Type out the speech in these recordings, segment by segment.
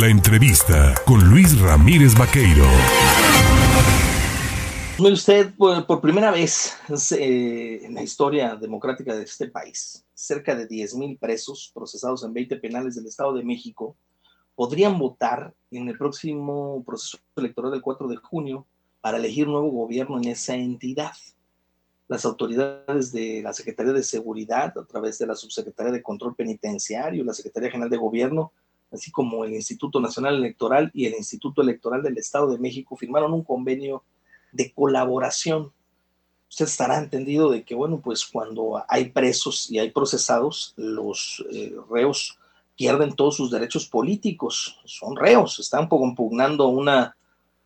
La entrevista con Luis Ramírez Vaqueiro. Usted, por, primera vez eh, en la historia democrática de este país, cerca de 10.000 presos procesados en 20 penales del Estado de México podrían votar en el próximo proceso electoral del 4 de junio para elegir nuevo gobierno en esa entidad. Las autoridades de la Secretaría de Seguridad, a través de la Subsecretaría de Control Penitenciario, la Secretaría General de Gobierno, así como el Instituto Nacional Electoral y el Instituto Electoral del Estado de México, firmaron un convenio de colaboración. Usted estará entendido de que, bueno, pues cuando hay presos y hay procesados, los eh, reos pierden todos sus derechos políticos, son reos, están impugnando una,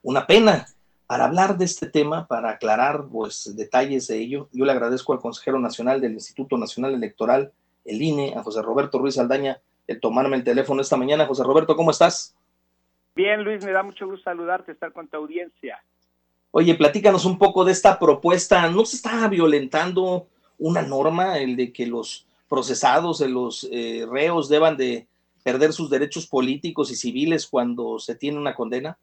una pena. Para hablar de este tema, para aclarar pues, detalles de ello, yo le agradezco al consejero nacional del Instituto Nacional Electoral, el INE, a José Roberto Ruiz Aldaña, el tomarme el teléfono esta mañana. José Roberto, ¿cómo estás? Bien, Luis, me da mucho gusto saludarte, estar con tu audiencia. Oye, platícanos un poco de esta propuesta. ¿No se está violentando una norma, el de que los procesados, de los eh, reos deban de perder sus derechos políticos y civiles cuando se tiene una condena?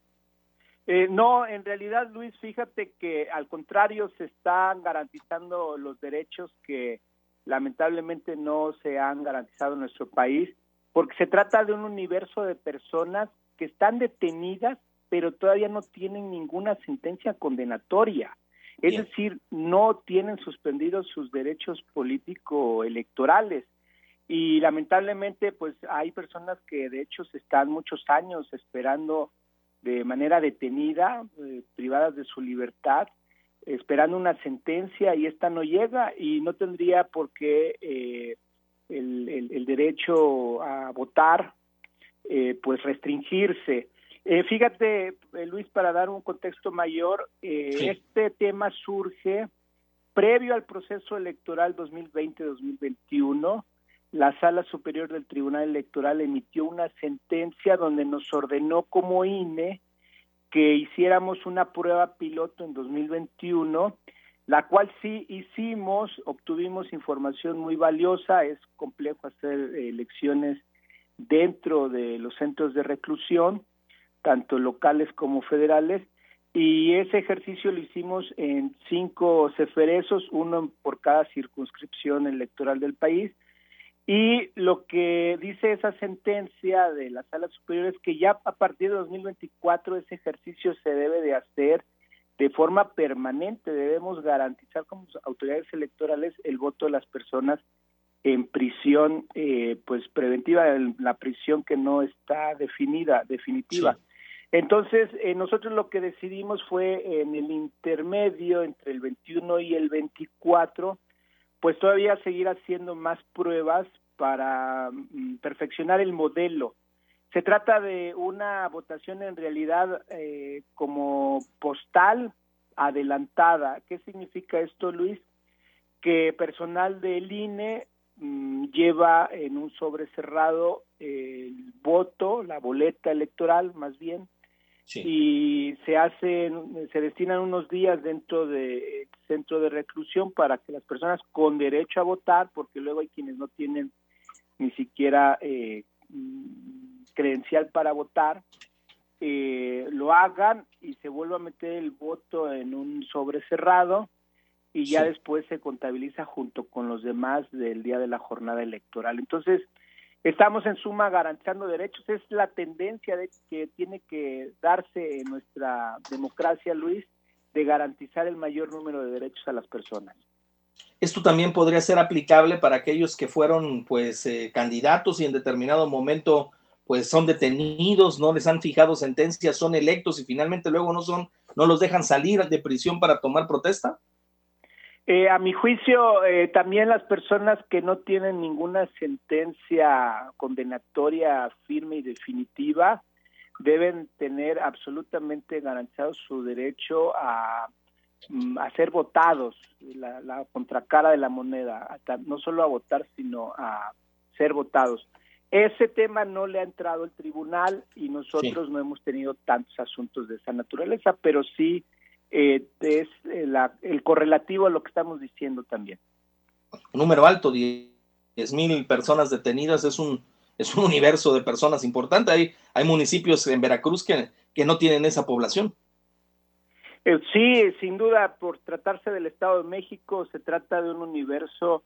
Eh, no, en realidad, Luis, fíjate que al contrario se están garantizando los derechos que lamentablemente no se han garantizado en nuestro país, porque se trata de un universo de personas que están detenidas, pero todavía no tienen ninguna sentencia condenatoria. Es decir, no tienen suspendidos sus derechos político-electorales. Y lamentablemente, pues hay personas que de hecho se están muchos años esperando de manera detenida, eh, privadas de su libertad, esperando una sentencia y esta no llega y no tendría por qué eh, el, derecho a votar eh, pues restringirse. Eh, fíjate, eh, Luis, para dar un contexto mayor, eh, este tema surge previo al proceso electoral 2020-2021. La Sala Superior del Tribunal Electoral emitió una sentencia donde nos ordenó como INE que hiciéramos una prueba piloto en 2021, la cual sí hicimos, obtuvimos información muy valiosa, es complejo hacer elecciones dentro de los centros de reclusión, tanto locales como federales, y ese ejercicio lo hicimos en cinco ceferezos, uno por cada circunscripción electoral del país, y lo que dice esa sentencia de la sala superior es que ya a partir de 2024 ese ejercicio se debe de hacer de forma permanente, debemos garantizar como autoridades electorales el voto de las personas en prisión eh, pues preventiva, la prisión que no está definida, definitiva. Entonces, eh, nosotros lo que decidimos fue en el intermedio entre el 21 y el 24, pues todavía seguir haciendo más pruebas para mm, perfeccionar el modelo. Se trata de una votación en realidad eh, como postal adelantada. ¿Qué significa esto, Luis? Que personal del INE mm, lleva en un sobre cerrado el voto, la boleta electoral más bien, y se hacen, se destinan unos días dentro del centro de reclusión para que las personas con derecho a votar, porque luego hay quienes no tienen ni siquiera eh, credencial para votar, eh, lo hagan y se vuelva a meter el voto en un sobre cerrado y ya después se contabiliza junto con los demás del día de la jornada electoral. Entonces, Estamos en suma garantizando derechos, es la tendencia de que tiene que darse en nuestra democracia, Luis, de garantizar el mayor número de derechos a las personas. Esto también podría ser aplicable para aquellos que fueron pues eh, candidatos y en determinado momento pues son detenidos, no les han fijado sentencias, son electos y finalmente luego no son, no los dejan salir de prisión para tomar protesta. Eh, a mi juicio, eh, también las personas que no tienen ninguna sentencia condenatoria firme y definitiva deben tener absolutamente garantizado su derecho a, mm, ser votados, la, la, contracara de la moneda, no solo a votar, sino a ser votados. Ese tema no le ha entrado el tribunal y nosotros no hemos tenido tantos asuntos de esa naturaleza, pero sí eh, es eh, el correlativo a lo que estamos diciendo también. Un número alto, 10 mil personas detenidas, es un, es un universo de personas importante. Hay, hay municipios en Veracruz que, que no tienen esa población. Eh, sí, sin duda, por tratarse del Estado de México, se trata de un universo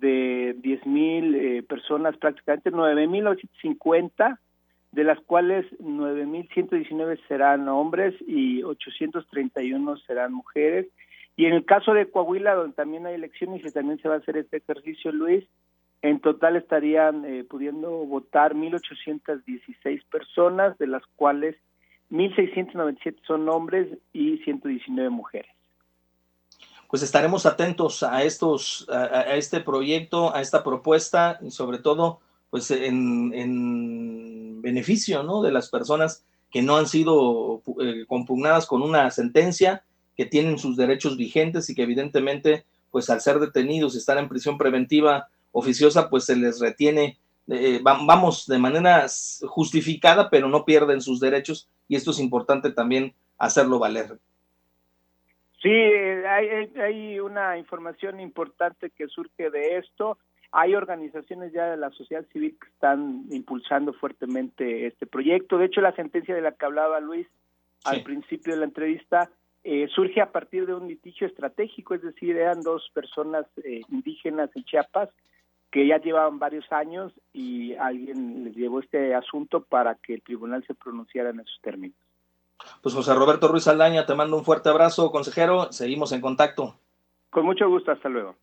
de 10 mil eh, personas, prácticamente 9.850, de las cuales 9.119 serán hombres y 831 serán mujeres. Y en el caso de Coahuila, donde también hay elecciones y también se va a hacer este ejercicio, Luis, en total estarían eh, pudiendo votar 1.816 personas, de las cuales 1.697 son hombres y 119 mujeres. Pues estaremos atentos a estos, a, este proyecto, a esta propuesta y sobre todo, pues en, en beneficio, ¿no? De las personas que no han sido eh, compugnadas con una sentencia, que tienen sus derechos vigentes y que evidentemente, pues al ser detenidos y estar en prisión preventiva oficiosa, pues se les retiene eh, vamos de manera justificada, pero no pierden sus derechos y esto es importante también hacerlo valer. Sí, hay, hay una información importante que surge de esto. Hay organizaciones ya de la sociedad civil que están impulsando fuertemente este proyecto. De hecho, la sentencia de la que hablaba Luis al principio de la entrevista eh, surge a partir de un litigio estratégico, es decir, eran dos personas eh, indígenas en Chiapas que ya llevaban varios años y alguien les llevó este asunto para que el tribunal se pronunciara en esos términos. Pues José Roberto Ruiz Aldaña, te mando un fuerte abrazo, consejero, seguimos en contacto. Con mucho gusto, hasta luego.